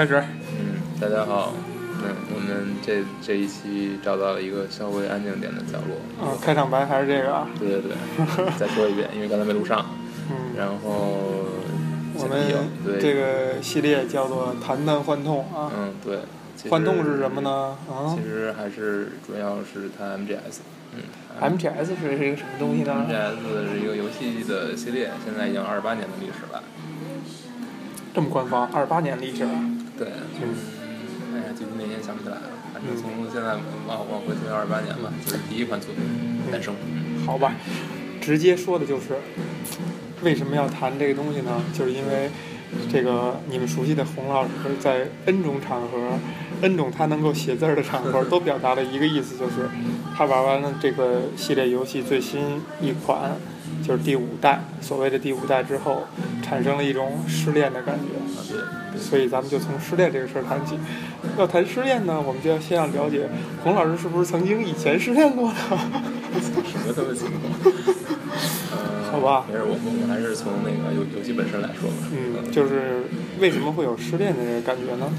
开始。嗯，大家好。嗯，我们这这一期找到了一个稍微安静点的角落。啊，开场白还是这个啊？对对对，再说一遍，因为刚才没录上。嗯。然后。我们这个系列叫做“谈谈幻痛”啊。嗯，对。幻痛是什么呢？啊。其实还是主要是谈 MGS。嗯。MGS 是是一个什么东西呢？MGS 是一个游戏的系列，现在已经二十八年的历史了。这么官方，二十八年历史。对。嗯。哎呀，具体哪年想不起来了。反正从现在往往回推二十八年吧，就是第一款作品诞生。好吧，直接说的就是为什么要谈这个东西呢？就是因为这个你们熟悉的洪老师在 N 种场合，N 种他能够写字儿的场合，都表达了一个意思，就是他玩完了这个系列游戏最新一款。就是第五代，所谓的第五代之后，产生了一种失恋的感觉。对。所以咱们就从失恋这个事儿谈起。要谈失恋呢，我们就要先要了解洪老师是不是曾经以前失恋过的。什么都情况？好吧。没事，我我们还是从那个游游戏本身来说吧。嗯，就是为什么会有失恋的这个感觉呢？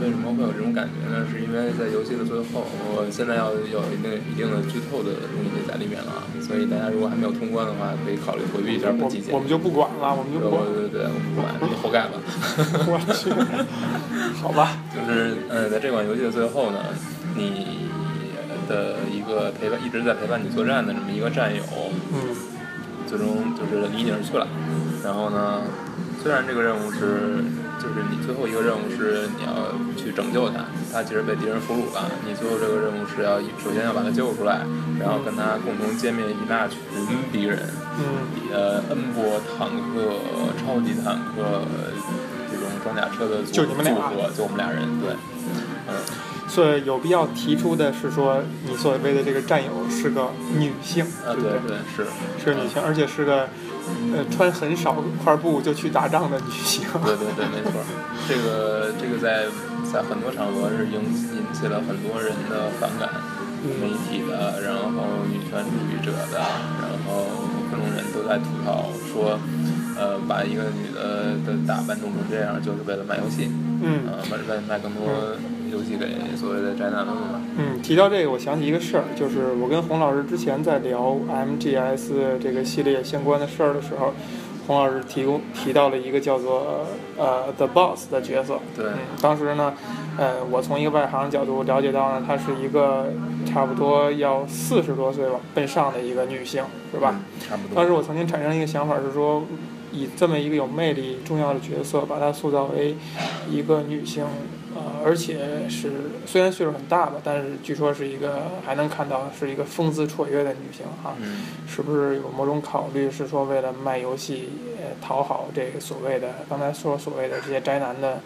为什么会有这种感觉呢？是因为在游戏的最后，我现在要有一定一定的剧透的东西在里面了，所以大家如果还没有通关的话，可以考虑回避一下本期节目。我们就不管了，我们就不管。对对对，我们不管，你活该吧。我去，好吧。就是嗯，在这款游戏的最后呢，你的一个陪伴一直在陪伴你作战的这么一个战友，嗯，最终就是离你而去了。然后呢，虽然这个任务是。就是你最后一个任务是你要去拯救他，他其实被敌人俘虏了。你最后这个任务是要首先要把他救出来，然后跟他共同歼灭一大群敌人。嗯。呃，N 波坦克、超级坦克这种装甲车的组组合，就我们俩人，对，嗯。所以有必要提出的是说，你所谓的这个战友是个女性，对对对，是是女性，而且是个。呃，穿很少块布就去打仗的女性。对对对，没错。这个这个在在很多场合是引引起了很多人的反感，媒体的，然后女权主义者的，然后各种人都在吐槽说，呃，把一个女的的打扮弄成这样，就是为了卖游戏。嗯。呃，卖卖卖更多。游戏给所谓的宅男们嘛。嗯，提到这个，我想起一个事儿，就是我跟洪老师之前在聊 MGS 这个系列相关的事儿的时候，洪老师提供提到了一个叫做呃 The Boss 的角色。对。当时呢，呃，我从一个外行角度了解到呢，她是一个差不多要四十多岁吧，奔上的一个女性，是吧？差不多。当时我曾经产生一个想法是说，以这么一个有魅力、重要的角色，把她塑造为一个女性。呃，而且是虽然岁数很大吧，但是据说是一个还能看到是一个风姿绰约的女性哈，是不是有某种考虑是说为了卖游戏，讨好这个所谓的刚才说所谓的这些宅男的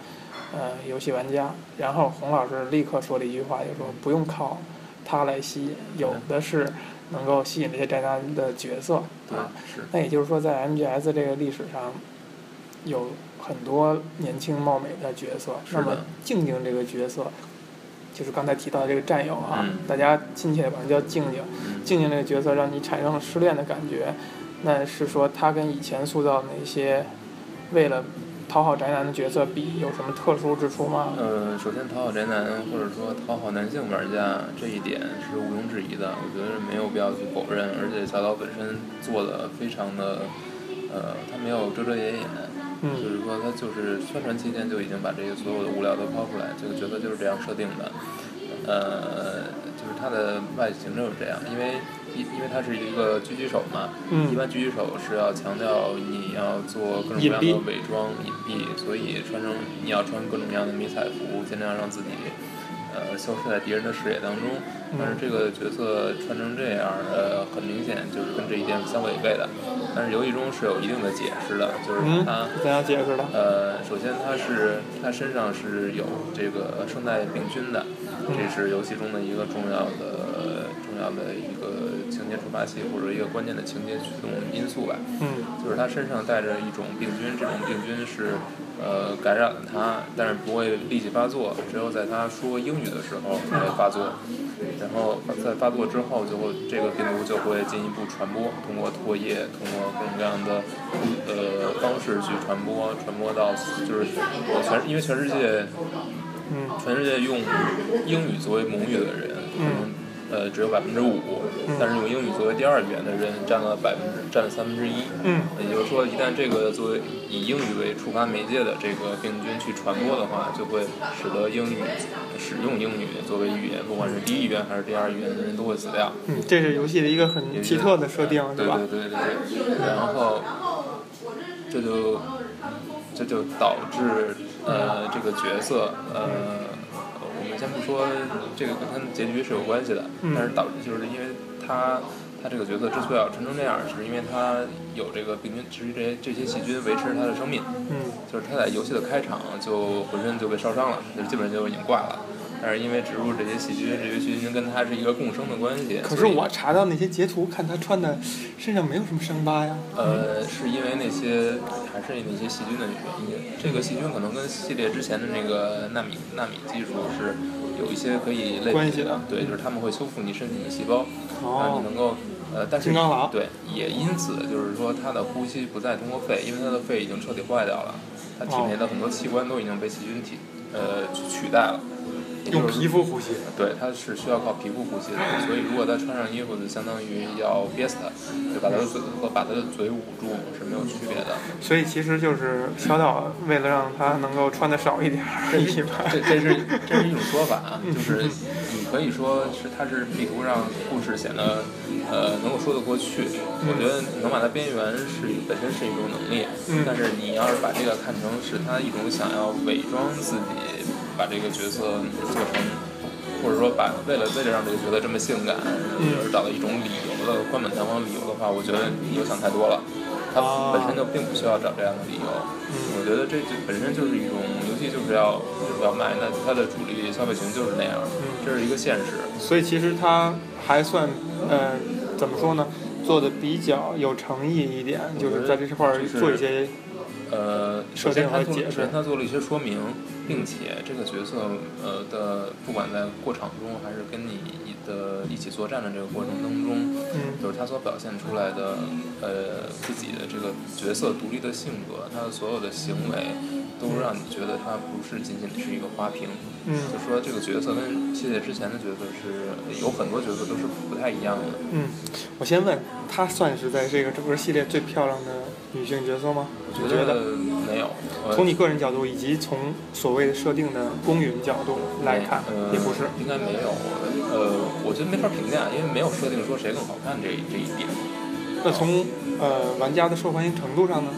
呃游戏玩家？然后洪老师立刻说了一句话，就说不用靠她来吸引，有的是能够吸引这些宅男的角色啊。那也就是说，在 MGS 这个历史上有。很多年轻貌美的角色，那么静静这个角色，就是刚才提到的这个战友啊，大家亲切的管叫静静。静静这个角色让你产生了失恋的感觉，那是说他跟以前塑造的那些为了讨好宅男的角色比，有什么特殊之处吗？呃，首先讨好宅男或者说讨好男性玩家这一点是毋庸置疑的，我觉得没有必要去否认。而且小岛本身做的非常的，呃，他没有遮遮掩掩。就是说，他就是宣传期间就已经把这些所有的物料都抛出来，这个角色就是这样设定的。呃，就是他的外形就是这样，因为因因为他是一个狙击手嘛，一般狙击手是要强调你要做各种各样的伪装隐蔽，所以穿成你要穿各种各样的迷彩服，尽量让自己呃消失在敌人的视野当中。但是这个角色穿成这样，呃，很明显就是跟这一点相违背的。但是游戏中是有一定的解释的，就是他怎样解释的？呃，首先他是他身上是有这个声带病菌的，这是游戏中的一个重要的重要的一个情节触发器或者一个关键的情节驱动因素吧。嗯，就是他身上带着一种病菌，这种病菌是呃感染了他，但是不会立即发作，只有在他说英语的时候才会发作。然后在发作之后，就会这个病毒就会进一步传播，通过唾液，通过各种各样的呃方式去传播，传播到就是呃全因为全世界嗯全世界用英语作为母语的人，可能呃只有百分之五，但是用英语作为第二语言的人占了百分之占了三分之一。嗯也就是说，一旦这个作为以英语为触发媒介的这个病菌去传播的话，就会使得英语使用英语作为语言，不管是第一语言还是第二语言的人都会死掉。嗯，这是游戏的一个很奇特的设定，吧？对对对对对。然后这就这就导致呃这个角色呃，我们先不说这个跟他的结局是有关系的，嗯但是导致就是因为他他这个角色之所以要成成这样，是因为他有这个病菌，至于这些这些细菌维持他的生命。嗯就是他在游戏的开场就浑身就被烧伤了，就基本上就已经挂了。但是因为植入这些细菌，这些细菌跟它是一个共生的关系。可是我查到那些截图，看他穿的身上没有什么伤疤呀。呃，是因为那些还是那些细菌的原因。这个细菌可能跟系列之前的那个纳米纳米技术是有一些可以类比关系的对，就是他们会修复你身体的细胞，让哦你能够呃，但是对，也因此就是说他的呼吸不再通过肺，因为他的肺已经彻底坏掉了，他体内的很多器官都已经被细菌体呃取取代了。也用皮肤呼吸。对，它是需要靠皮肤呼吸的，所以如果他穿上衣服，就相当于要憋死他，就把他的嘴和把他的嘴捂住是没有区别的。所以其实就是小岛为了让他能够穿的少一点而已吧。这这是这是一种说法啊，就是你可以说是它是力图让故事显得呃能够说得过去。我觉得能把它边缘是本身是一种能力，嗯但是你要是把这个看成是他一种想要伪装自己，把这个角色做成。或者说把为了为了让这个角色这么性感，而找到一种理由的冠冕堂皇理由的话，我觉得你又想太多了。他本身就并不需要找这样的理由。我觉得这就本身就是一种游戏，就是要就是要卖，那它的主力消费群就是那样，这是一个现实。所以其实他还算呃怎么说呢，做的比较有诚意一点，就是在这块儿做一些呃，首先他做，首先。他做了一些说明，并且这个角色呃的，不管在过场中还是跟你的一起作战的这个过程当中，嗯就是他所表现出来的呃自己的这个角色独立的性格，他的所有的行为，都让你觉得他不是仅仅是一个花瓶。嗯就说这个角色跟系列之前的角色是有很多角色都是不太一样的。嗯，我先问，他算是在这个整个系列最漂亮的女性角色吗？我觉得没有，从你个人角度以及从所谓的设定的公允角度来看，呃，也不是。应该没有。呃，我觉得没法评价，因为没有设定说谁更好看这这一点那从呃玩家的受欢迎程度上呢，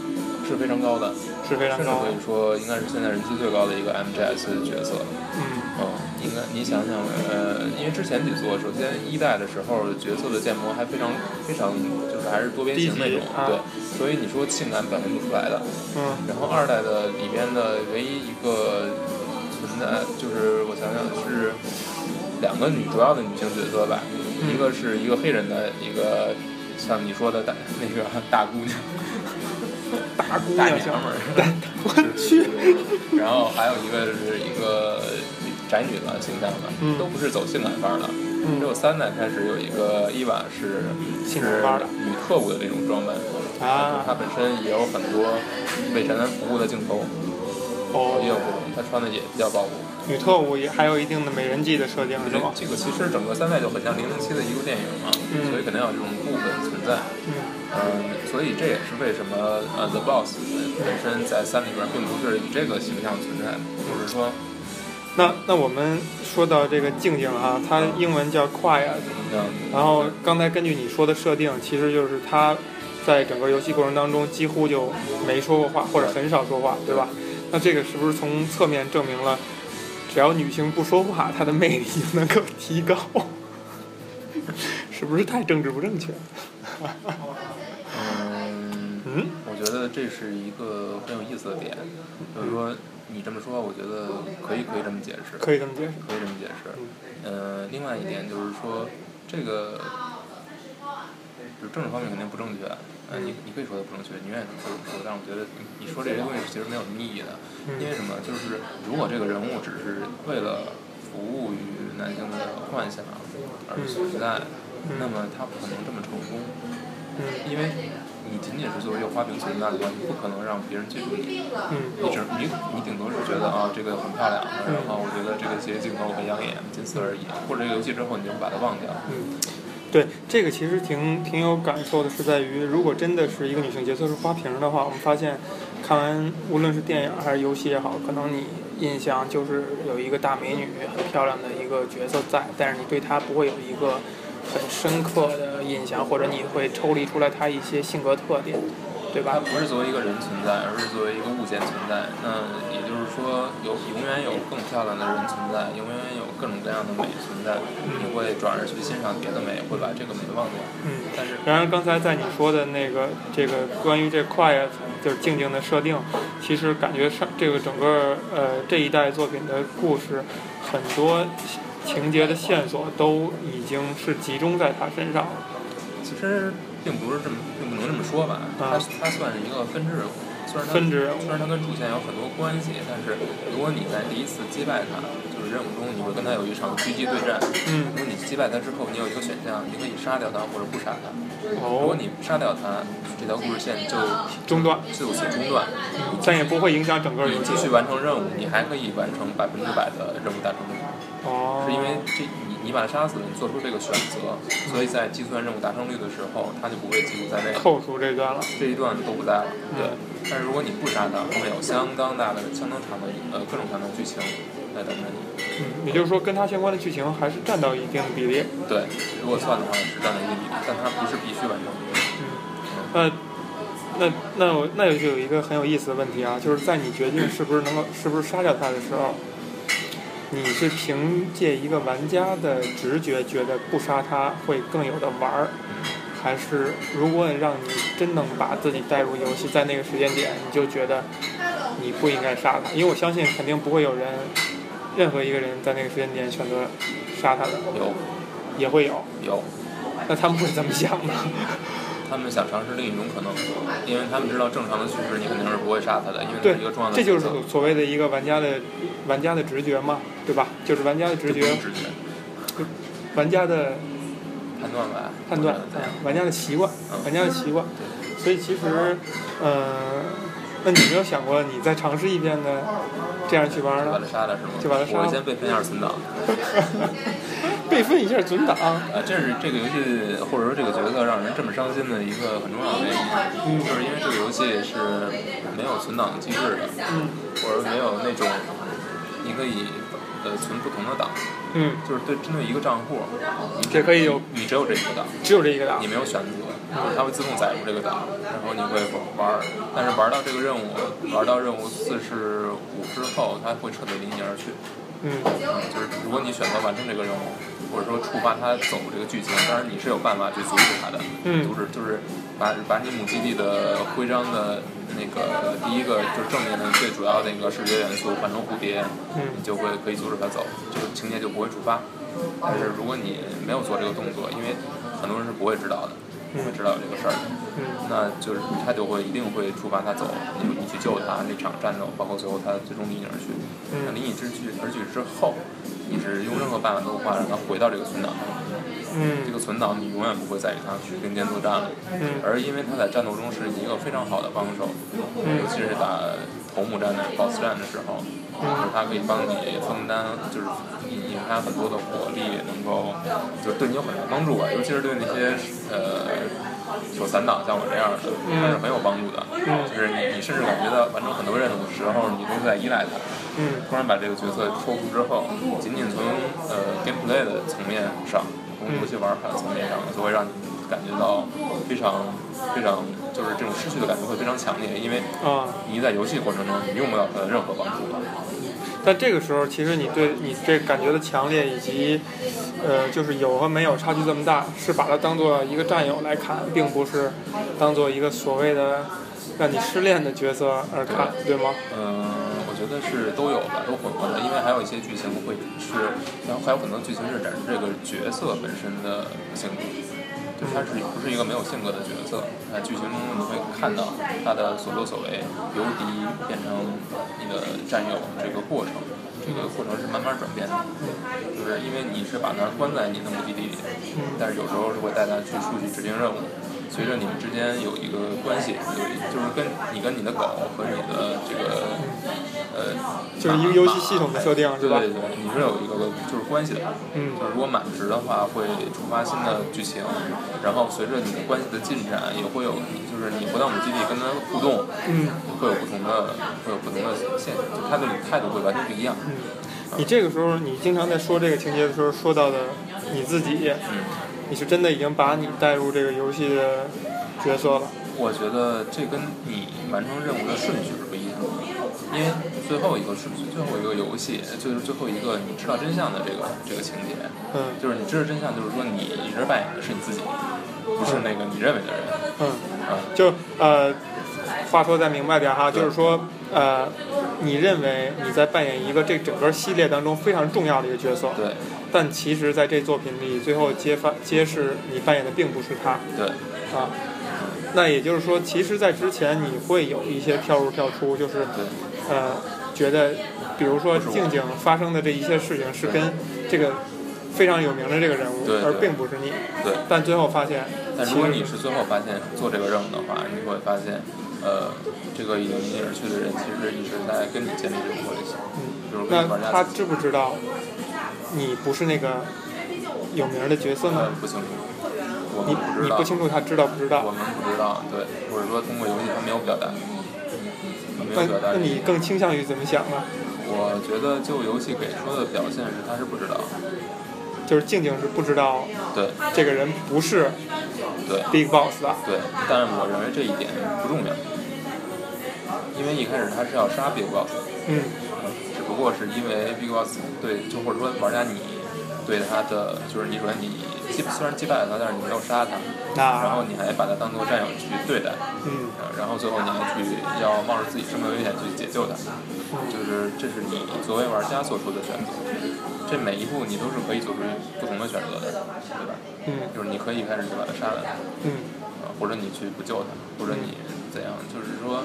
是非常高的，是非常高的甚至可以。说应该是现在人气最高的一个 MGS 角色。嗯嗯，应该你想想，呃，因为之前几座，首先一代的时候角色的建模还非常非常就是还是多边形那种，啊对，所以你说性感表现不出来的。嗯然后二代的里边的唯一一个存在，就是我想想是两个女主要的女性角色吧，一个是一个黑人的一个像你说的大那个大姑娘，大姑大娘娘们儿，我去，然后还有一个是一个宅女的形象的，嗯。都不是走性感范儿的。嗯。只有三代开始有一个伊娃是是性感范儿的女特务的这种装扮，啊。她本身也有很多为宅男服务的镜头，哦。也有不同，她穿的也比较暴露。女特务也还有一定的美人计的设定是吗？这个其实整个三代就很像零零七的一部电影嘛，嗯。所以肯定要有这种部分存在。嗯嗯，所以这也是为什么呃 The Boss 本身在三里边并不是以这个形象存在的，就是说，那那我们说到这个静静啊，它英文叫 quiet，嗯，然后刚才根据你说的设定，其实就是她在整个游戏过程当中几乎就没说过话，或者很少说话，对吧？那这个是不是从侧面证明了，只要女性不说话，她的魅力就能够提高？是不是太政治不正确？嗯，嗯我觉得这是一个很有意思的点，就是说你这么说，我觉得可以可以这么解释，可以这么解释。可以这么解释。呃，另外一点就是说，这个就是政治方面肯定不正确，呃，你你可以说它不正确，你愿意怎么说，但是我觉得你说这些东西其实没有什么意义的，因为什么？就是如果这个人物只是为了服务于男性的幻想而存在，那么他不可能这么成功，因为你仅仅是作为一个花瓶存在的话，你不可能让别人记住你，你只你你顶多是觉得啊这个很漂亮，然后我觉得这个些镜头很养眼，仅此而已，或者这个游戏之后你就把它忘掉。嗯。对，这个其实挺挺有感受的，是在于如果真的是一个女性角色是花瓶的话，我们发现看完无论是电影还是游戏也好，可能你印象就是有一个大美女很漂亮的一个角色在，但是你对她不会有一个很深刻的印象，或者你会抽离出来他一些性格特点。对吧？它不是作为一个人存在，而是作为一个物件存在。那也就是说，有永远有更漂亮的人存在，永远有各种各样的美存在。你会转而去欣赏别的美，会把这个美忘掉。嗯。但是，然而刚才在你说的那个这个关于这 quiet 就是静静的设定，其实感觉上这个整个呃这一代作品的故事，很多情节的线索都已经是集中在他身上了。其实。并不是这么，并不能这么说吧。他他算是一个分支人物，虽然他虽然他跟主线有很多关系，但是如果你在第一次击败他，就是任务中你会跟他有一场狙击对战。嗯。如果你击败他之后，你有一个选项，你可以杀掉他或者不杀他。哦。如果你杀掉他，这条故事线就中断，就此中断。但也不会影响整个。你继续完成任务，你还可以完成百分之百的任务达成率。哦。是因为这。你你把他杀死，你做出这个选择，所以在计算任务达成率的时候，他就不会记录在内。扣除这段了，这一段都不在了。对，但是如果你不杀他，后面有相当大的、相当长的呃各种各样的剧情在等着你。嗯，也就是说，跟他相关的剧情还是占到一定的比例。对，如果算的话是占到一定比例，但它不是必须完成。嗯，那那那我那就有一个很有意思的问题啊，就是在你决定是不是能够是不是杀掉他的时候。你是凭借一个玩家的直觉觉得不杀他会更有的玩儿，还是如果让你真能把自己带入游戏，在那个时间点你就觉得你不应该杀他？因为我相信肯定不会有人，任何一个人在那个时间点选择杀他的。有，也会有。有。那他们会怎么想呢？他们想尝试另一种可能，因为他们知道正常的叙事你肯定是不会杀他的，因为这是一个重要的。这就是所谓的一个玩家的玩家的直觉嘛，对吧？就是玩家的直觉。直觉。玩家的判断吧。判断，玩家的习惯，玩家的习惯。所以其实，嗯，那你没有想过你再尝试一遍呢？这样去玩呢？就把他杀了是吗？就把他杀了。我先备份一下存档。备份一下存档。啊，这是这个游戏或者说这个角色让人这么伤心的一个很重要的原因，就是因为这个游戏是没有存档机制的，或者没有那种你可以呃存不同的档，就是对针对一个账户，你这可以有，你只有这一个档，只有这一个档，你没有选择，它会自动载入这个档，然后你会玩，但是玩到这个任务，玩到任务四十五之后，它会彻底离你而去。嗯，就是如果你选择完成这个任务，或者说触发他走这个剧情，当然你是有办法去阻止他的。嗯，阻止就是把把你母基地的徽章的那个第一个就是正面的最主要的那个视觉元素换成蝴蝶，嗯，你就会可以阻止他走，这个情节就不会触发。但是如果你没有做这个动作，因为很多人是不会知道的。不会知道有这个事儿，那就是他就会一定会触发他走，你你去救他那场战斗，包括最后他最终离你而去。那离你之去而去之后，你是用任何办法都无法让他回到这个存档上。嗯，这个存档你永远不会再与他去并肩作战了。嗯，而因为他在战斗中是一个非常好的帮手，尤其是打头目战的 BOSS 战的时候，就是他可以帮你分担，就是引发很多的火力，能够就是对你有很大帮助吧，尤其是对那些呃。手残党像我这样的，还是很有帮助的。就是你，你甚至感觉到完成很多任务的时候，你都在依赖他。突然把这个角色抽出之后，仅仅从呃 gameplay 的层面上，从游戏玩法层面上，就会让你感觉到非常非常，就是这种失去的感觉会非常强烈，因为你在游戏过程中你用不到他的任何帮助。但这个时候，其实你对你这感觉的强烈，以及，呃，就是有和没有差距这么大，是把它当做一个战友来看，并不是当做一个所谓的让你失恋的角色而看，对吗？嗯，觉得是都有的，都混合的，因为还有一些剧情会是，然后还有很多剧情是展示这个角色本身的性格。就他是不是一个没有性格的角色？在剧情中你会看到他的所作所为，由敌变成你的战友这个过程，这个过程是慢慢转变的。就是因为你是把他关在你的目的地里，但是有时候是会带他去出去执行任务。随着你们之间有一个关系，有就是跟你跟你的狗和你的这个呃，就是一个游戏系统的设定，是吧？对对对，你是有一个就是关系的。嗯。就是如果满值的话，会触发新的剧情，然后随着你的关系的进展，也会有就是你回到我们基地跟他互动，嗯，会有不同的会有不同的现，就他的态度会完全不一样。嗯。你这个时候，你经常在说这个情节的时候，说到的你自己。嗯。你是真的已经把你带入这个游戏的角色了？我觉得这跟你完成任务的顺序是不一样的，因为最后一个是最后一个游戏，就是最后一个你知道真相的这个这个情节，嗯，就是你知道真相，就是说你一直扮演的是你自己，不是那个你认为的人，嗯，啊，就呃，话说再明白点哈，就是说呃，你认为你在扮演一个这整个系列当中非常重要的一个角色，对。但其实，在这作品里，最后揭发揭示你扮演的并不是他。对。啊，那也就是说，其实，在之前你会有一些跳入跳出，就是呃，觉得，比如说静静发生的这一些事情是跟这个非常有名的这个人物，而并不是你。对。但最后发现，但如果你是最后发现做这个任务的话，你会发现，呃，这个已经离你而去的人，其实一直在跟你建立这种关系。嗯。那他知不知道？你不是那个有名的角色吗？不清楚，我你你不清楚他知道不知道？我们不知道，对，或者说通过游戏他没有表达，没有表达。那你更倾向于怎么想呢？我觉得就游戏给出的表现是他是不知道，就是静静是不知道，对，这个人不是对。Big Boss 的，对，但是我认为这一点不重要，因为一开始他是要杀 Big Boss，嗯。不过是因为 Big Boss 对，就或者说玩家你对他的，就是你说你击虽然击败了他，但是你没有杀他，然后你还把他当做战友去对待，嗯，然后最后你还去要冒着自己生命危险去解救他，就是这是你作为玩家做出的选择，这每一步你都是可以做出不同的选择的，对吧？嗯，就是你可以一开始就把他杀了，嗯，或者你去不救他，或者你怎样，就是说，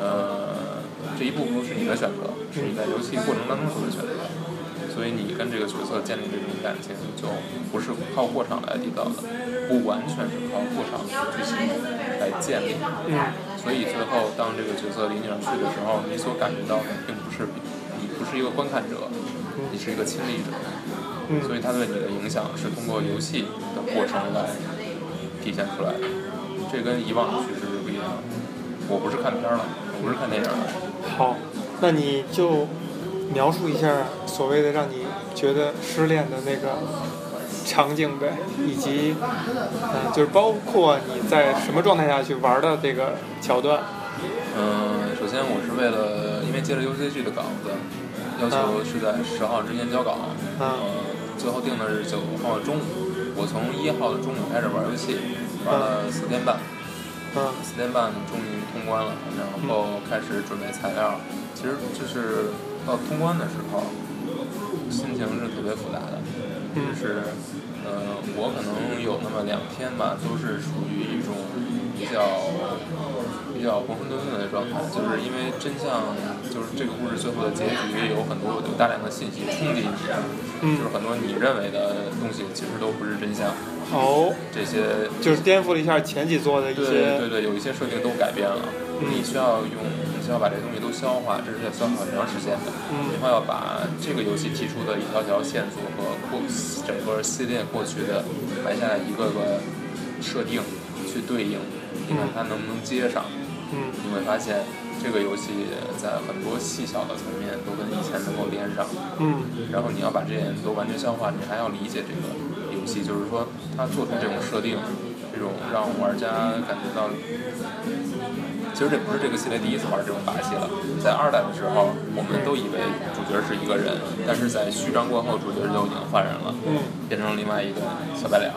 呃。这一步不是你的选择，是你在游戏过程当中做的选择，所以你跟这个角色建立这种感情，就不是靠过场来缔造的，不完全是靠过场剧情来建立。嗯。所以最后当这个角色离你而去的时候，你所感觉到的并不是你不是一个观看者，你是一个亲历者。嗯。所以他对你的影响是通过游戏的过程来体现出来的，这跟以往的叙事是不一样的。我不是看片儿了，我不是看电影了。好，那你就描述一下所谓的让你觉得失恋的那个场景呗，以及嗯，就是包括你在什么状态下去玩的这个桥段。嗯，首先我是为了因为接了 UCG 的稿子，要求是在十号之前交稿，嗯，最后定的是九号中午，我从一号的中午开始玩游戏，玩了四天半。四点半终于通关了，然后开始准备材料。其实就是到通关的时候，心情是特别复杂的。就是，呃，我可能有那么两天吧，都是处于一种比较比较浑浑沌沌的状态。就是因为真相，就是这个故事最后的结局有很多有大量的信息冲击你，就是很多你认为的东西其实都不是真相。哦，这些就是颠覆了一下前几座的一些，对对对，有一些设定都改变了。你需要用，你需要把这东西都消化，这是要消化很长时间的。然后要把这个游戏提出的一条条线索和过整个系列过去的埋下来一个个设定去对应，你看它能不能接上。嗯，你会发现这个游戏在很多细小的层面都跟以前能够连上。嗯，然后你要把这些都完全消化，你还要理解这个。游戏就是说，他做出这种设定，这种让玩家感觉到，其实这不是这个系列第一次玩这种把戏了。在二代的时候，我们都以为主角是一个人，但是在序章过后，主角就已经换人了，变成另外一个小白脸。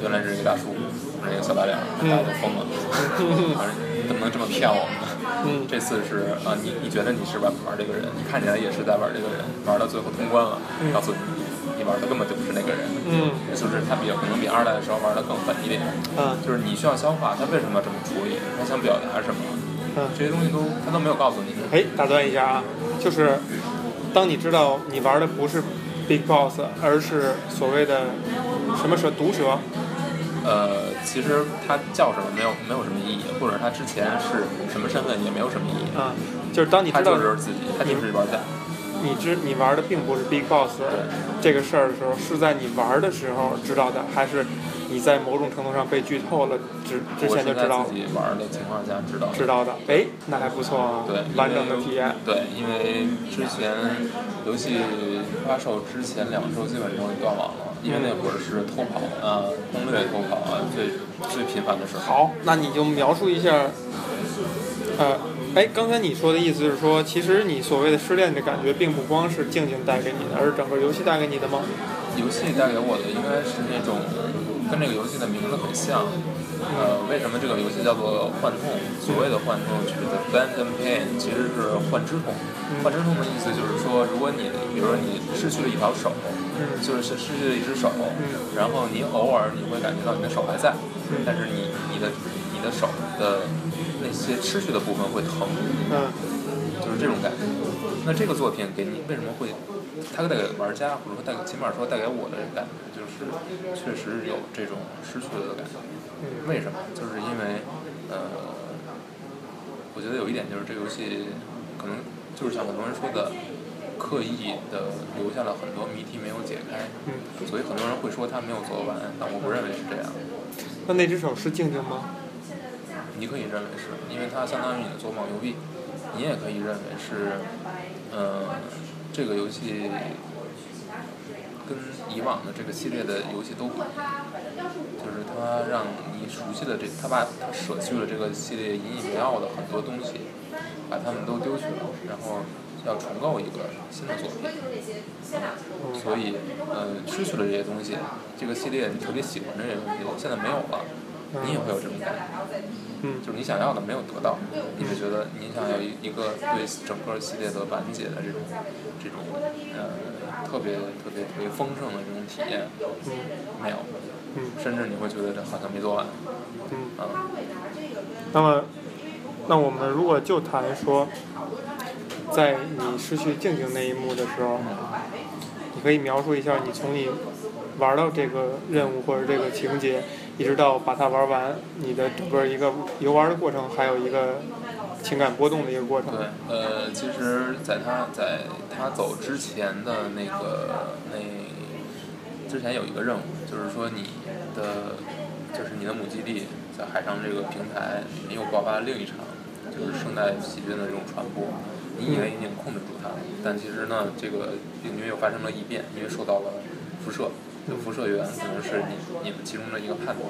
原来是一个大叔，是一个小白脸，大家都疯了。怎么能这么骗我们呢？这次是啊，你你觉得你是玩玩这个人，你看起来也是在玩这个人，玩到最后通关了，告诉你。玩的根本就不是那个人，嗯就是他比较可能比二代的时候玩的更狠一点，嗯就是你需要消化他为什么要这么处理，他想表达什么，嗯。这些东西都他都没有告诉你。哎，打断一下啊，就是当你知道你玩的不是 Big Boss，而是所谓的什么蛇毒蛇，呃，其实他叫什么没有没有什么意义，或者他之前是什么身份也没有什么意义，嗯，就是当你他知道就是自己，他就是玩家。你知你玩的并不是 Big Boss 这个事儿的时候，是在你玩的时候知道的，还是你在某种程度上被剧透了之之前就知道在自己玩的情况下知道的。知道的？哎，那还不错啊，对，完整的体验。对，因为之前游戏发售之前两周基本上就断网了，因为那会儿是偷跑啊、攻略偷跑啊最最频繁的时候。好，那你就描述一下，呃，哎，刚才你说的意思是说，其实你所谓的失恋的感觉，并不光是静静带给你的，而是整个游戏带给你的吗？游戏带给我的应该是那种跟这个游戏的名字很像。呃，为什么这个游戏叫做幻痛？所谓的幻痛就是 the phantom pain，其实是幻之痛。幻之痛的意思就是说，如果你比如说你失去了一条手，嗯就是失去了一只手，嗯然后你偶尔你会感觉到你的手还在，嗯但是你你的你的手的那些失去的部分会疼，嗯就是这种感觉。那这个作品给你为什么会，它带给玩家或者说带给起码说带给我的感觉，就是确实有这种失去了的感觉。嗯为什么？就是因为呃，我觉得有一点就是这个游戏可能就是像很多人说的。刻意的留下了很多谜题没有解开，嗯，所以很多人会说他没有做完，但我不认为是这样。那那只手是静静吗？你可以认为是，因为它相当于你的左膀右臂。你也可以认为是，嗯、这个游戏跟以往的这个系列的游戏都不一样，就是它让你熟悉的这，它把它舍去了这个系列引以为傲的很多东西，把它们都丢去了，然后要重构一个新的作品。所以，呃，失去了这些东西，这个系列你特别喜欢这些东西，现在没有了，你也会有这种感觉。嗯。就是你想要的没有得到，你会觉得你想要一一个对整个系列的完结的这种这种呃特别特别特别丰盛的这种体验，没有，嗯。甚至你会觉得这好像没做完，嗯。啊，那么，那我们如果就谈说，在你失去静静那一幕的时候，你可以描述一下你从你玩到这个任务或者这个情节，一直到把它玩完，你的整个一个游玩的过程，还有一个情感波动的一个过程。对，呃，其实在他在他走之前的那个那之前有一个任务，就是说你的就是你的母基地在海上这个平台里面又爆发了另一场就是生态细菌的这种传播。你以为已经控制住它了，但其实呢，这个病菌又发生了异变，因为受到了辐射。这个辐射源可能是你你们其中的一个判断。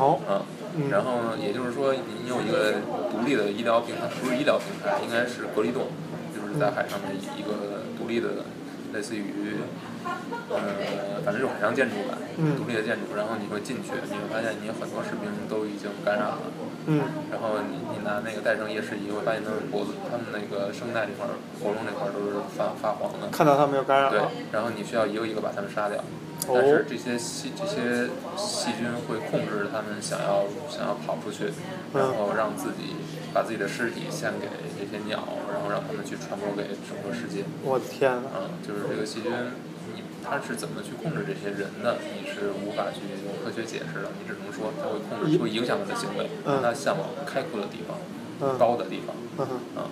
哦，啊，嗯然后也就是说，你有一个独立的医疗平台，不是医疗平台，应该是隔离洞，就是在海上的一个独立的，类似于，呃，反正就是海上建筑吧，嗯独立的建筑。然后你会进去，你会发现你很多士兵都已经感染了。嗯然后你你拿那个戴上夜视仪，会发现他们脖子、他们那个声带这块儿、喉咙这块儿都是发发黄的。看到他们有感染对。，然后你需要一个一个把他们杀掉。哦但是这些细这些细菌会控制他们想要想要跑出去，然后让自己把自己的尸体献给这些鸟，然后让他们去传播给整个世界。我的天呐，嗯，就是这个细菌，你它是怎么去控制这些人的，你是无法去用科学解释的，你只能说它会控制，会影响他的行为，让他向往开阔的地方、嗯高的地方。嗯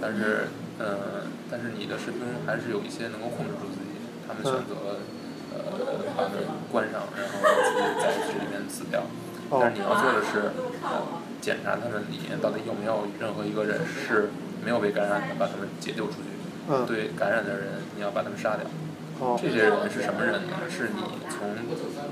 但是，呃，但是你的士兵还是有一些能够控制住自己，他们选择了，呃，把门关上，然后让自己在这里面死掉。但是你要做的是，呃，检查他们里面到底有没有任何一个人是没有被感染的，把他们解救出去。嗯对感染的人，你要把他们杀掉。哦这些人是什么人呢？是你从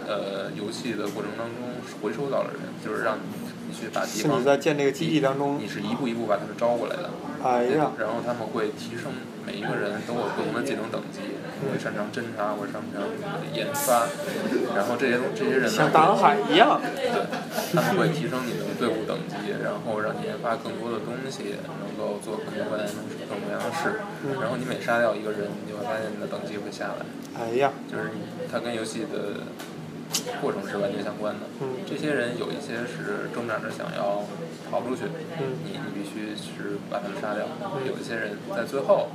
呃游戏的过程当中回收到的人，就是让你去把敌方是你在建这个基地当中你是一步一步把他们招过来的。哎呀，然后他们会提升每一个人都有不同的技能等级，会擅长侦查，或者擅长研发，然后这些这些人，像大航海一样，对，他们会提升你的队伍等级，然后让你研发更多的东西，能够做更多各样的各种各样的事。然后你每杀掉一个人，你就会发现你的等级会下来。哎呀，就是它跟游戏的过程是完全相关的。嗯这些人有一些是挣扎着想要逃出去，嗯你你必须是把他们杀掉。有一些人在最后，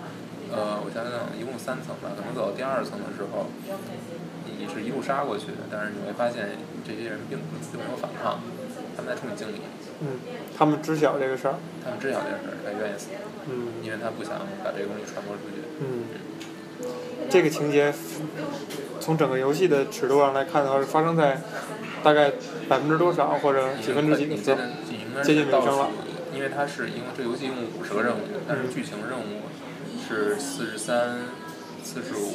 呃，我想想，一共三层吧，可能走到第二层的时候，你是一路杀过去的，但是你会发现这些人并不并没有反抗，他们在冲你敬礼，嗯，他们知晓这个事儿，他们知晓这个事儿，他愿意死，嗯因为他不想把这个东西传播出去。嗯，这个情节从整个游戏的尺度上来看的话，是发生在大概百分之多少或者几分之几的接近尾声了，因为它是因为这游戏一共五十个任务，但是剧情任务是四十三、四十五、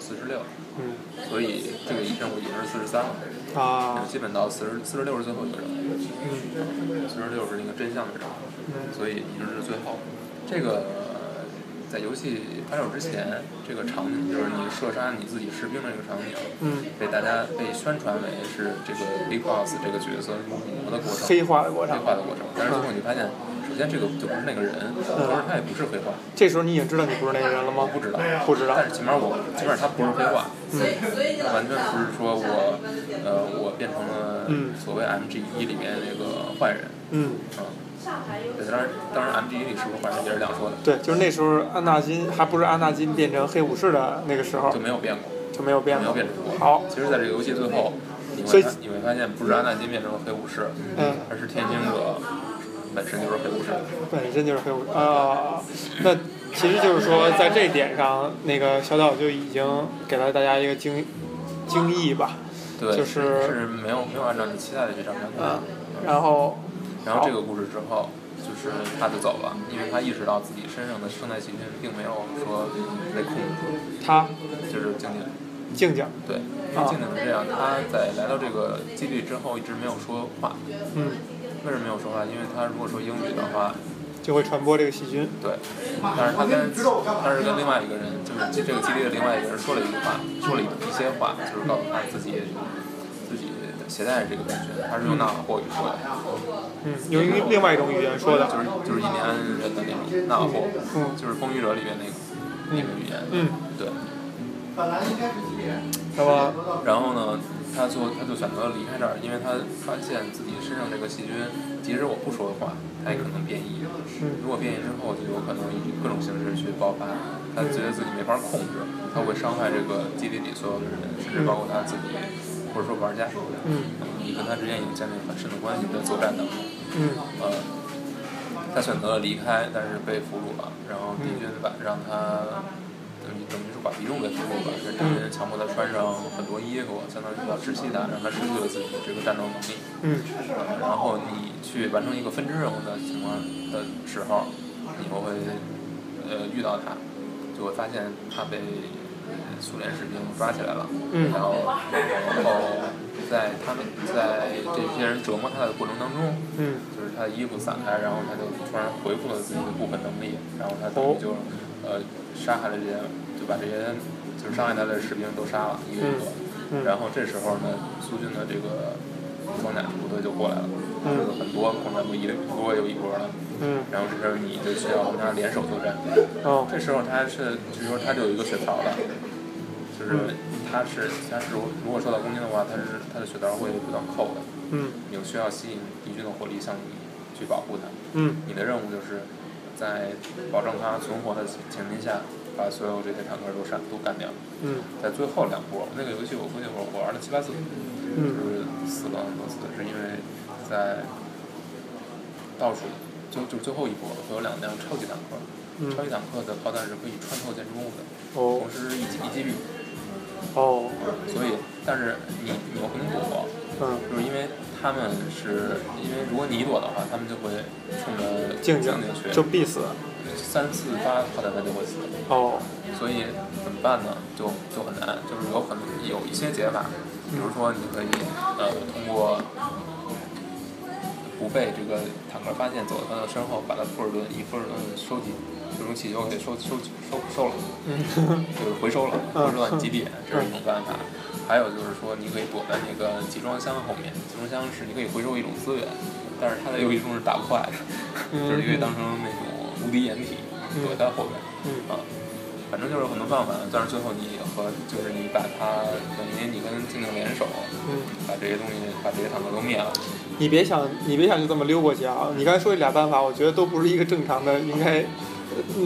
四十六，嗯所以这个任务已经是四十三了，啊，基本到四十四十六是最后一个任务，嗯四十六是那个真相的任务，嗯所以已经是最后。这个在游戏发售之前，这个场景就是你射杀你自己士兵的这个场景，嗯，被大家被宣传为是这个 Big Boss 这个角色入魔的过程。黑化的过程黑。化的过程，但是最后你发现，首先这个就不是那个人，同时他也不是黑化，这时候你已经知道你不是那个人了吗？不知道，不知道。但是起码我起码他不是黑化，嗯。完全不是说我，呃，我变成了嗯。所谓 MG 一里面那个坏人，嗯，嗯，对，当然当然 MG 一里是不是坏人也是两说的，对，就是那时候安纳金还不是安纳金变成黑武士的那个时候就没有变过，就没有变过没有变。成过。好，其实在这个游戏最后，你所以会你会发现不是安纳金变成了黑武士，嗯，而是天行者本身就是黑武士。本身就是黑武士啊。那其实就是说，在这一点上，那个小岛就已经给了大家一个惊惊异吧，对，就是是没有没有按照你期待的去展开嗯，然后然后这个故事之后，就是他就走了，因为他意识到自己身上的生态细菌并没有说被控制住，他就是静静。静静，对，因为静静是这样，他在来到这个基地之后一直没有说话。嗯，为什么没有说话？因为他如果说英语的话，就会传播这个细菌。对，但是他跟他是跟另外一个人，就是这个基地的另外一个人说了一句话，说了一一些话，就是告诉他自己自己携带这个病菌，他是用纳瓦霍语说的。嗯，用一另外一种语言说的。就是就是印第安人的那种纳瓦霍，嗯就是《风雨者》里面那个那个语言，嗯，对。那么然后呢，他就他就选择了离开这儿，因为他发现自己身上这个细菌，即使我不说话，它也可能变异。如果变异之后，就有可能以各种形式去爆发。他觉得自己没法控制，他会伤害这个基地里所有的人，甚至包括他自己，或者说玩家。嗯你跟他之间已经建立很深的关系，在作战当中。嗯呃，他选择了离开，但是被俘虏了。然后敌军把让他等于等于是把敌众给俘虏了，是敌人强迫他穿上很多衣服，相当于要窒息他，让他失去了自己的这个战斗能力。嗯呃然后你去完成一个分支任务的情况的时候，你会呃遇到他，就会发现他被苏联士兵抓起来了。嗯然后然后在他们在这些人折磨他的过程当中。嗯就是他的衣服散开，然后他就突然恢复了自己的部分能力，然后他等于就呃杀害了这些，就把这些就是伤害他的士兵都杀了一个一个。嗯然后这时候呢，苏军的这个装甲部队就过来了，这个很多空战部一一波又一波的，嗯然后这时候你就需要跟他联手作战。哦这时候他是，据说他就有一个血槽的，就是他是他是如果受到攻击的话，他是他的血槽会不断扣的。嗯你就需要吸引敌军的火力向你去保护他。嗯你的任务就是在保证它存活的前前提下，把所有这些坦克都杀都干掉。嗯在最后两波，那个游戏我估计我我玩了七八次，就嗯是死了很多次，是因为在倒数就就最后一波会有两辆超级坦克，超级嗯坦克的炮弹是可以穿透建筑物的，哦同时一击一击毙。哦所以，但是你你又不能躲，嗯就是因为他们是因为如果你躲的话，他们就会冲着静静的去，就必死三四发炮弹他就会死。哦所以怎么办呢？就就很难，就是有可能有一些解法，比如说你可以呃通过不被这个坦克发现，走到他的身后，把他富尔顿以富尔顿收集这种汽油给收收收收了，就是回收了，回收到基地，这是一种办法。还有就是说，你可以躲在那个集装箱后面，集装箱是你可以回收一种资源，但是它的有一种是打不坏的，就是因为当成那种无敌掩体躲在后面，啊。反正就是有很多办法，但是最后你和就是你把它等于你跟静静联手，嗯，把这些东西把这些坦克都灭了。你别想，你别想就这么溜过去啊！你刚才说这俩办法，我觉得都不是一个正常的应该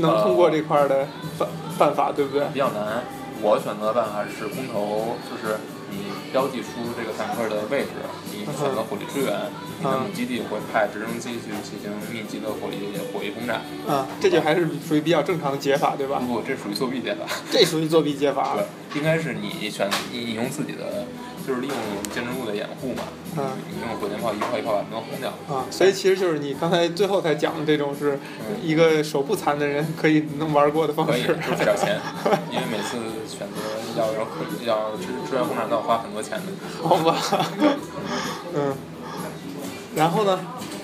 能通过这块的办办法，对不对？比较难。我选择的办法是空投，就是你标记出这个坦克的位置，你选择火力支援，你的基地会派直升机去进行密集的火力火力轰炸。啊，这就还是属于比较正常的解法，对吧？不，这属于作弊解法。这属于作弊解法。对，应该是你选你你用自己的。就是利用建筑物的掩护嘛，嗯，你用火箭炮一炮一炮把它们轰掉啊，所以其实就是你刚才最后才讲的这种是一个手不残的人可以能玩过的方式，可以多费点钱，因为每次选择要要要支支援轰炸都要花很多钱的，好吧，嗯，然后呢？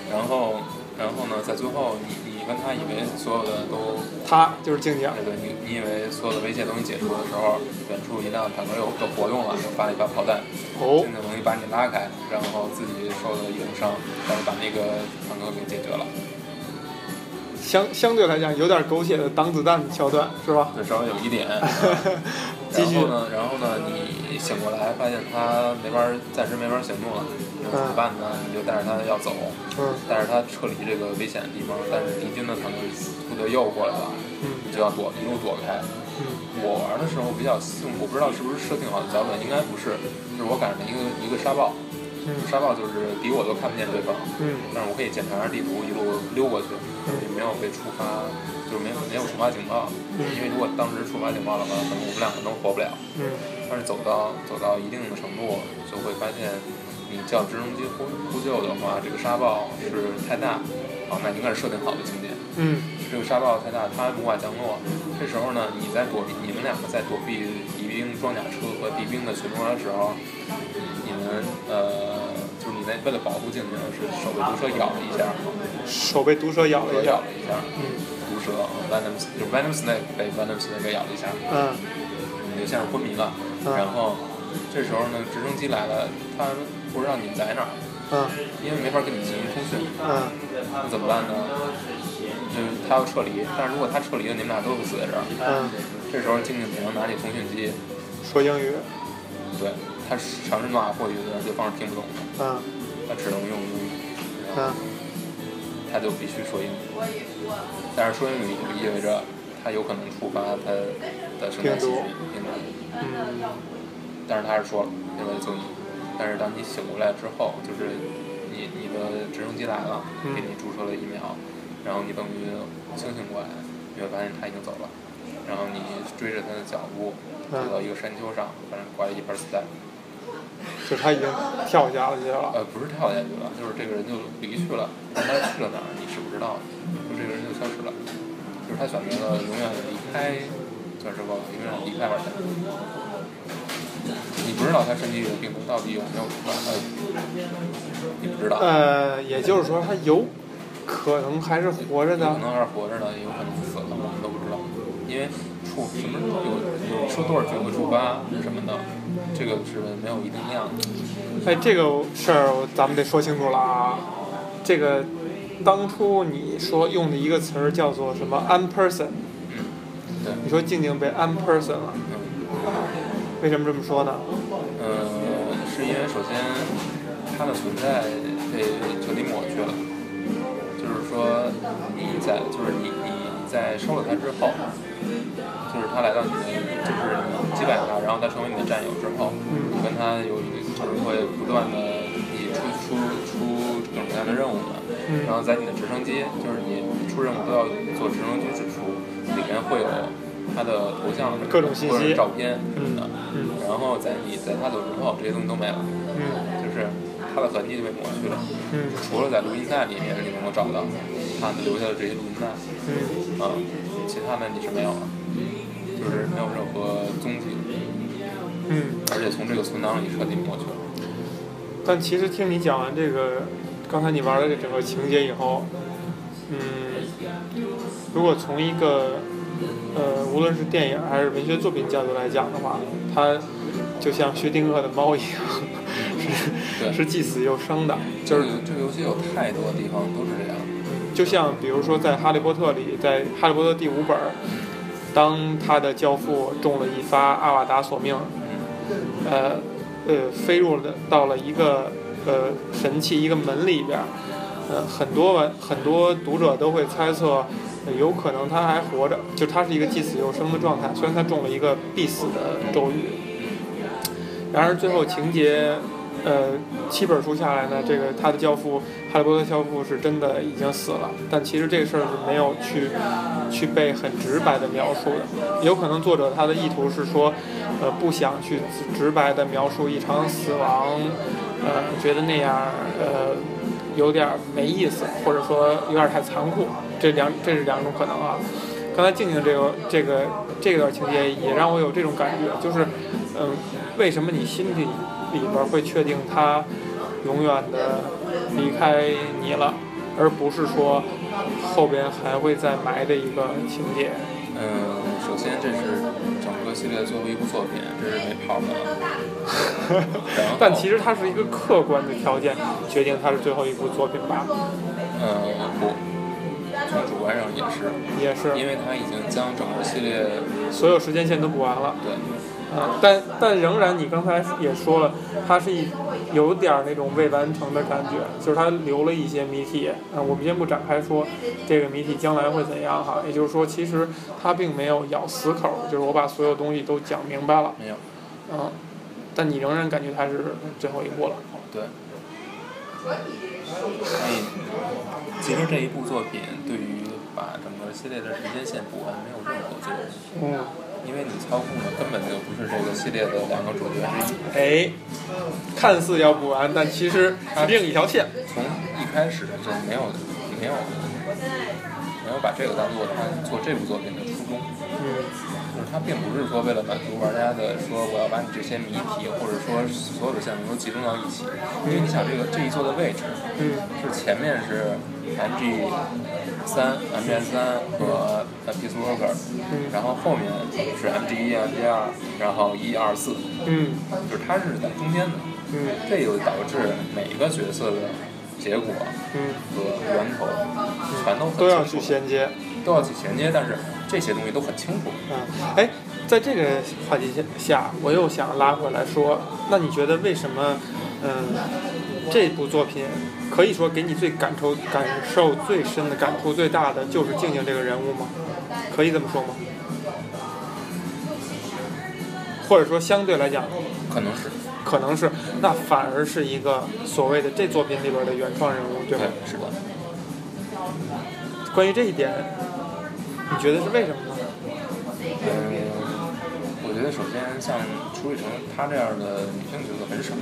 然后然后呢，在最后你。你跟他以为所有的都，他就是静静。对对，你你以为所有的危险都你解除的时候，远处一辆坦克又又活动了，又发了一发炮弹，静静容易把你拉开，然后自己受了一重伤，但是把那个坦克给解决了。相相对来讲有点狗血的挡子弹的桥段，是吧？对，稍微有一点。继续。然后呢，然后呢，你醒过来发现他没法，暂时没法行动了。怎么办呢？你就带着他要走，带着他撤离这个危险的地方。但是敌军的坦克部队又过来了，你就要躲，一路躲开。我玩的时候比较幸，我不知道是不是设定好的脚本，应该不是。就是我赶上一个一个沙暴，沙暴就是敌我都看不见对方，但是我可以检查下地图，一路溜过去，也没有被触发，就是没有没有触发警报。因为如果当时触发警报的话，可能我们两个都活不了。但是走到走到一定的程度，就会发现。你叫直升机呼呼救的话，这个沙暴是太大，好，那应该是设定好的情节。嗯，这个沙暴太大，它无法降落。这时候呢，你在躲避，你们两个在躲避敌兵装甲车和敌兵的巡逻的时候，你们呃，就是你在为了保护静静，是手被毒蛇咬了一下。手被毒蛇咬了一下。咬了一下。嗯。毒蛇，venom，就 venom snake 被 venom snake 给咬了一下。嗯。你就像是昏迷了。然后这时候呢，直升机来了，它。不知道你在哪儿，嗯，因为没法跟你进行通讯，嗯，那怎么办呢？就是他要撤离，但是如果他撤离了，你们俩都会死在这儿，嗯，这时候静静只能拿起通讯机，说英语，对，他尝试诺亚破译的对方是听不懂的，嗯，他只能用英语，嗯，他就必须说英语，但是说英语就意味着他有可能触发他的生态细菌病毒，嗯，但是他是说了，为了救你。但是当你醒过来之后，就是你你的直升机来了，给你注射了疫苗，然后你等于清醒过来，你会发现他已经走了，然后你追着他的脚步走到一个山丘上，反正挂了一盘子弹。就他已经跳下去了。呃，不是跳下去了，就是这个人就离去了，但他去了哪儿你是不知道的，就这个人就消失了，就是他选择了永远离开，钻石国，永远离开玩家。你不知道他身体里的病毒到底有没有传？呃，你不知道。呃，也就是说，他有可能还是活着的。可能还是活着的，也有可能死了，我们都不知道。因为处什么有有说多少局会触发什么的，这个是没有一定量的。哎，这个事儿咱们得说清楚了啊！这个当初你说用的一个词儿叫做什么 “unperson”？嗯，对。你说静静被 “unperson” 了。嗯。为什么这么说呢？嗯，是因为首先它的存在被彻底抹去了，就是说你在就是你你在收了他之后，就是他来到你的就是你击败他，然后他成为你的战友之后，你跟他有就是会不断的你出出出各种各样的任务嘛，然后在你的直升机就是你出任务都要做直升机指出，里面会有。他的头像、各种信息、照片什么的，然后在你在他走之后，这些东西都没了，就是他的痕迹就被抹去了，除了在录音带里面你能够找到他留下的这些录音带，啊，其他的你是没有了，就是没有任何踪迹，嗯而且从这个存档里彻底抹去了。但其实听你讲完这个。刚才你玩的这整个情节以后，嗯，如果从一个呃，无论是电影还是文学作品角度来讲的话，它就像薛定谔的猫一样，是是既死又生的。就是这个游戏有太多地方都是这样。就像比如说在《哈利波特》里，在《哈利波特》第五本，当他的教父中了一发阿瓦达索命，呃呃，飞入了到了一个呃神器一个门里边，呃，很多文很多读者都会猜测。有可能他还活着，就他是一个既死又生的状态。虽然他中了一个必死的咒语，然而最后情节，呃，七本书下来呢，这个他的教父哈利波特教父是真的已经死了。但其实这个事儿是没有去去被很直白的描述的。有可能作者他的意图是说，呃，不想去直白的描述一场死亡，呃，觉得那样呃有点没意思，或者说有点太残酷。这两这是两种可能啊。刚才静静这个这个这段情节也让我有这种感觉，就是，嗯，为什么你心里里边会确定他永远的离开你了，而不是说后边还会再埋的一个情节？嗯，首先这是整个系列最后一部作品，这是没跑的。但其实它是一个客观的条件决定它是最后一部作品吧？嗯，不。从主观上也是，也是，因为他已经将整个系列所有时间线都补完了。对，啊，但但仍然，你刚才也说了，它是一有点那种未完成的感觉，就是它留了一些谜题。啊，我们先不展开说这个谜题将来会怎样哈。也就是说，其实它并没有咬死口，就是我把所有东西都讲明白了。没有。嗯，但你仍然感觉它是最后一步了。对。所以，其实这一部作品对于把整个系列的时间线补完没有任何作用。嗯。因为你操控的根本就不是这个系列的两个主角之一。哎，看似要补完，但其实是另一条线。从一开始就没有没有没有把这个当做他做这部作品的初衷。嗯。就是他并不是说为了满足玩家的说我要把你这些谜题或者说所有的项目都集中到一起，因为你想这个这一座的位置，是前面是 M G 三 M G S 三和 Peace Walker，然后后面是 M G 一 M G 二，然后一二四，就是它是在中间的，这就导致每一个角色的结果和源头全都都要去衔接，都要去衔接，但是。这些东西都很清楚。嗯，哎，在这个话题下，我又想拉回来说，那你觉得为什么，嗯，这部作品可以说给你最感受、感受最深的、感触最大的，就是静静这个人物吗？可以这么说吗？或者说相对来讲，可能是，可能是，那反而是一个所谓的这作品里边的原创人物，对吧？是的。关于这一点。你觉得是为什么呢？嗯，我觉得首先像楚雨橙她这样的女性角色很少。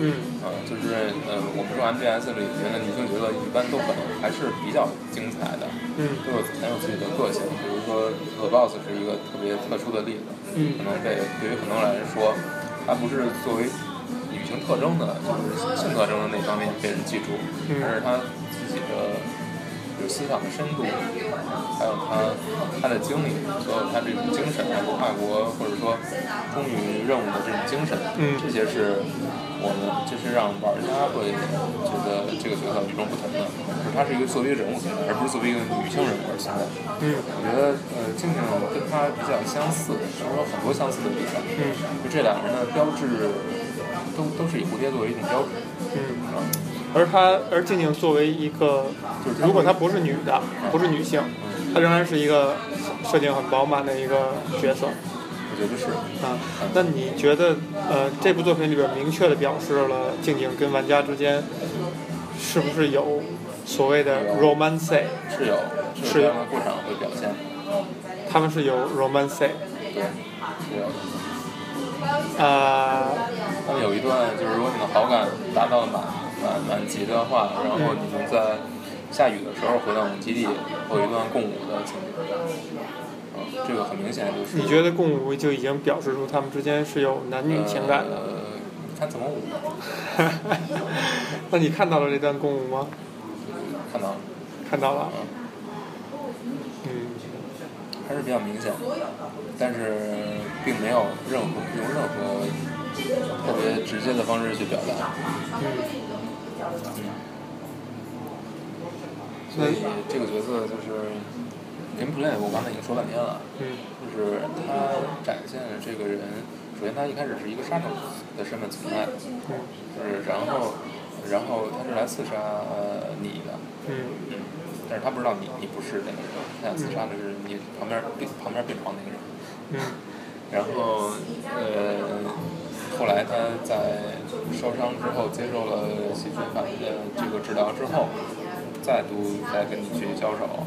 嗯。啊，就是呃，我们说 MBS 里面的女性角色一般都可能还是比较精彩的。嗯。都有很有自己的个性，比如说 The Boss 是一个特别特殊的例子。嗯。可能被对于很多人来说，她不是作为女性特征的，就是性特征的那方面被人记住，但是她自己的。思想的深度，还有他他的经历，所有他这种精神，爱国爱国或者说忠于任务的这种精神，这些是我们就是让玩家会觉得这个角色与众不同的，就是他是一个作为人物存在，而不是作为一个女性人物而存在。嗯，我觉得呃，静静跟他比较相似，其实有很多相似的地方。嗯，就这两个人的标志都都是以蝴蝶作为一种标志。嗯。而她，而静静作为一个，就是如果她不是女的，不是女性，她仍然是一个设定很饱满的一个角色。我觉得是。啊，那你觉得，呃，这部作品里边明确的表示了静静跟玩家之间是不是有所谓的 romance？是有，是有。过场会表现。他们是有 romance。对。是有。啊。他们有一段，就是如果你的好感达到了满。满满级的话，然后你们在下雨的时候回到我们基地，会有一段共舞的情节。嗯，这个很明显就是。你觉得共舞就已经表示出他们之间是有男女情感的？呃，看怎么舞。那你看到了这段共舞吗？看到了。看到了。嗯。还是比较明显，但是并没有任何用任何特别直接的方式去表达。嗯。所以这个角色就是 gameplay，我刚才已经说半天了。就是他展现的这个人，首先他一开始是一个杀手的身份存在，就是然后然后他是来刺杀你的。嗯。但是他不知道你你不是那个人，他想刺杀的是你旁边病旁边病床那个人。嗯。然后呃，后来他在受伤之后接受了细菌反应的这个治疗之后。再度再跟你去交手，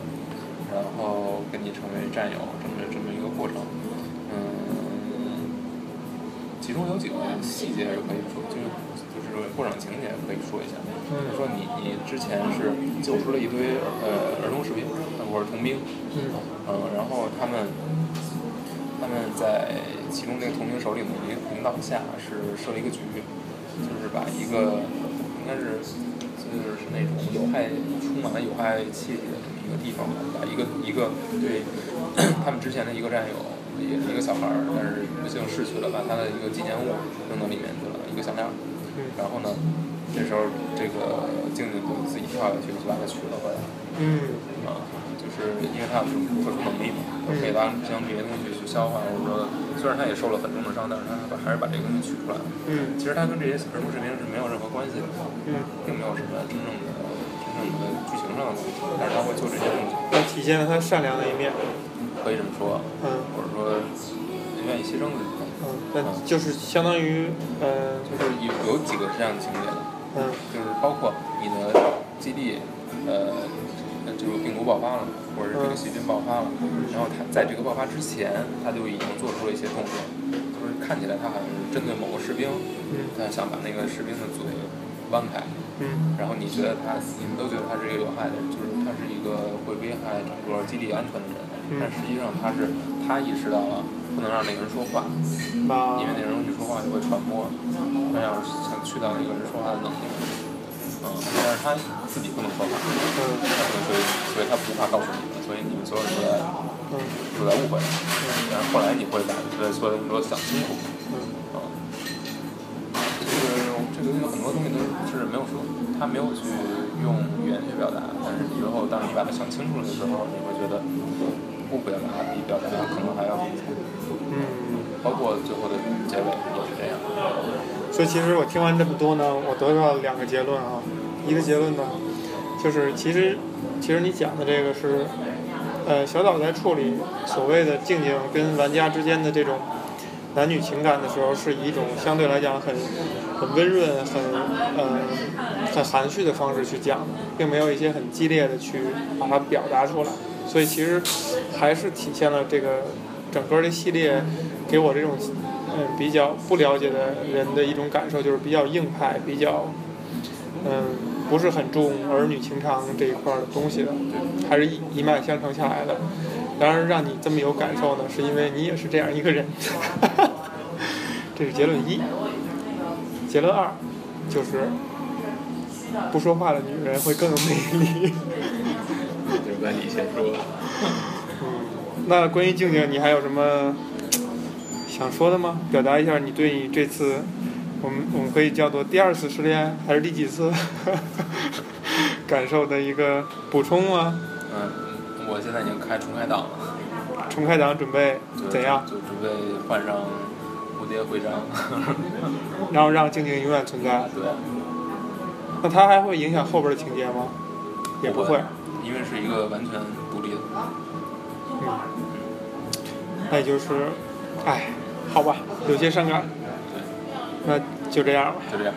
然后跟你成为战友，这么这么一个过程，嗯，其中有几个细节是可以说，就是就是过程情节可以说一下。比如说你你之前是救出了一堆呃儿童士兵或者童兵，嗯，然后他们们在其中那个同名首领的领领导下是设了一个局，就是把一个应该是。就是那种有害、充满了有害气体的这么一个地方，把一个一个对 他们之前的一个战友，也是一个小孩儿，但是不幸逝去了，把他的一个纪念物扔到里面去了，一个项链。然后呢，这时候这个静静就自己跳下去，就把它取了回来。嗯。啊，就是因为他有这种特殊能力嘛，可以把将这些东西去消化，或者说虽然他也受了很重的伤，但是他把还是把这个东西取出来了。嗯。其实他跟这些儿童士兵是没有任何关系的。嗯。并没有什么真正的、真正的剧情上的东西，但是他会做这些东西。那体现了他善良的一面。可以这么说。嗯。或者说，愿意牺牲自己。嗯，那就是相当于，呃，就是有有几个这样的情节的。嗯。就是包括你的基地，呃，就是病毒爆发了，或者是这个细菌爆发了，然后他在这个爆发之前，他就已经做出了一些动作，就是看起来他好像是针对某个士兵，他想把那个士兵的嘴。弯开，嗯，然后你觉得他，你们都觉得他是一个有害的人，就是他是一个会危害整个基地安全的人，但实际上他是他意识到了不能让那个人说话，因为那个人一说话就会传播，他要是想去到那个人说话的能力，嗯，但是他自己不能说话，嗯，所以所以他无法告诉你们，所以你们所有人都在，都在误会，但是后来你会把所有人都想清楚。嗯，就是这个很多东西都是没有说，他没有去用语言去表达，但是之后当你把它想清楚了的时候，你会觉得不表达比表达可能还要。嗯。包括最后的结尾也是这样。所以其实我听完这么多呢，我得到了两个结论啊。一个结论呢，就是其实其实你讲的这个是，呃，小岛在处理所谓的静静跟玩家之间的这种。男女情感的时候，是以一种相对来讲很很温润、很呃很含蓄的方式去讲，并没有一些很激烈的去把它表达出来。所以其实还是体现了这个整个的系列给我这种嗯比较不了解的人的一种感受，就是比较硬派，比较嗯不是很重儿女情长这一块的东西的，还是一一脉相承下来的。当然，让你这么有感受呢，是因为你也是这样一个人。这是结论一。结论二，就是不说话的女人会更有魅力。就该你先说。嗯，那关于静静，你还有什么想说的吗？表达一下你对你这次，我们我们可以叫做第二次失恋还是第几次 感受的一个补充吗？嗯。我现在已经开重开档了，重开档准备怎样？就准备换上蝴蝶徽章，然后让静静永远存在。对。那它还会影响后边的情节吗？也不会，因为是一个完全独立的。嗯。那也就是，哎，好吧，有些伤感。对。那就这样吧。就这样。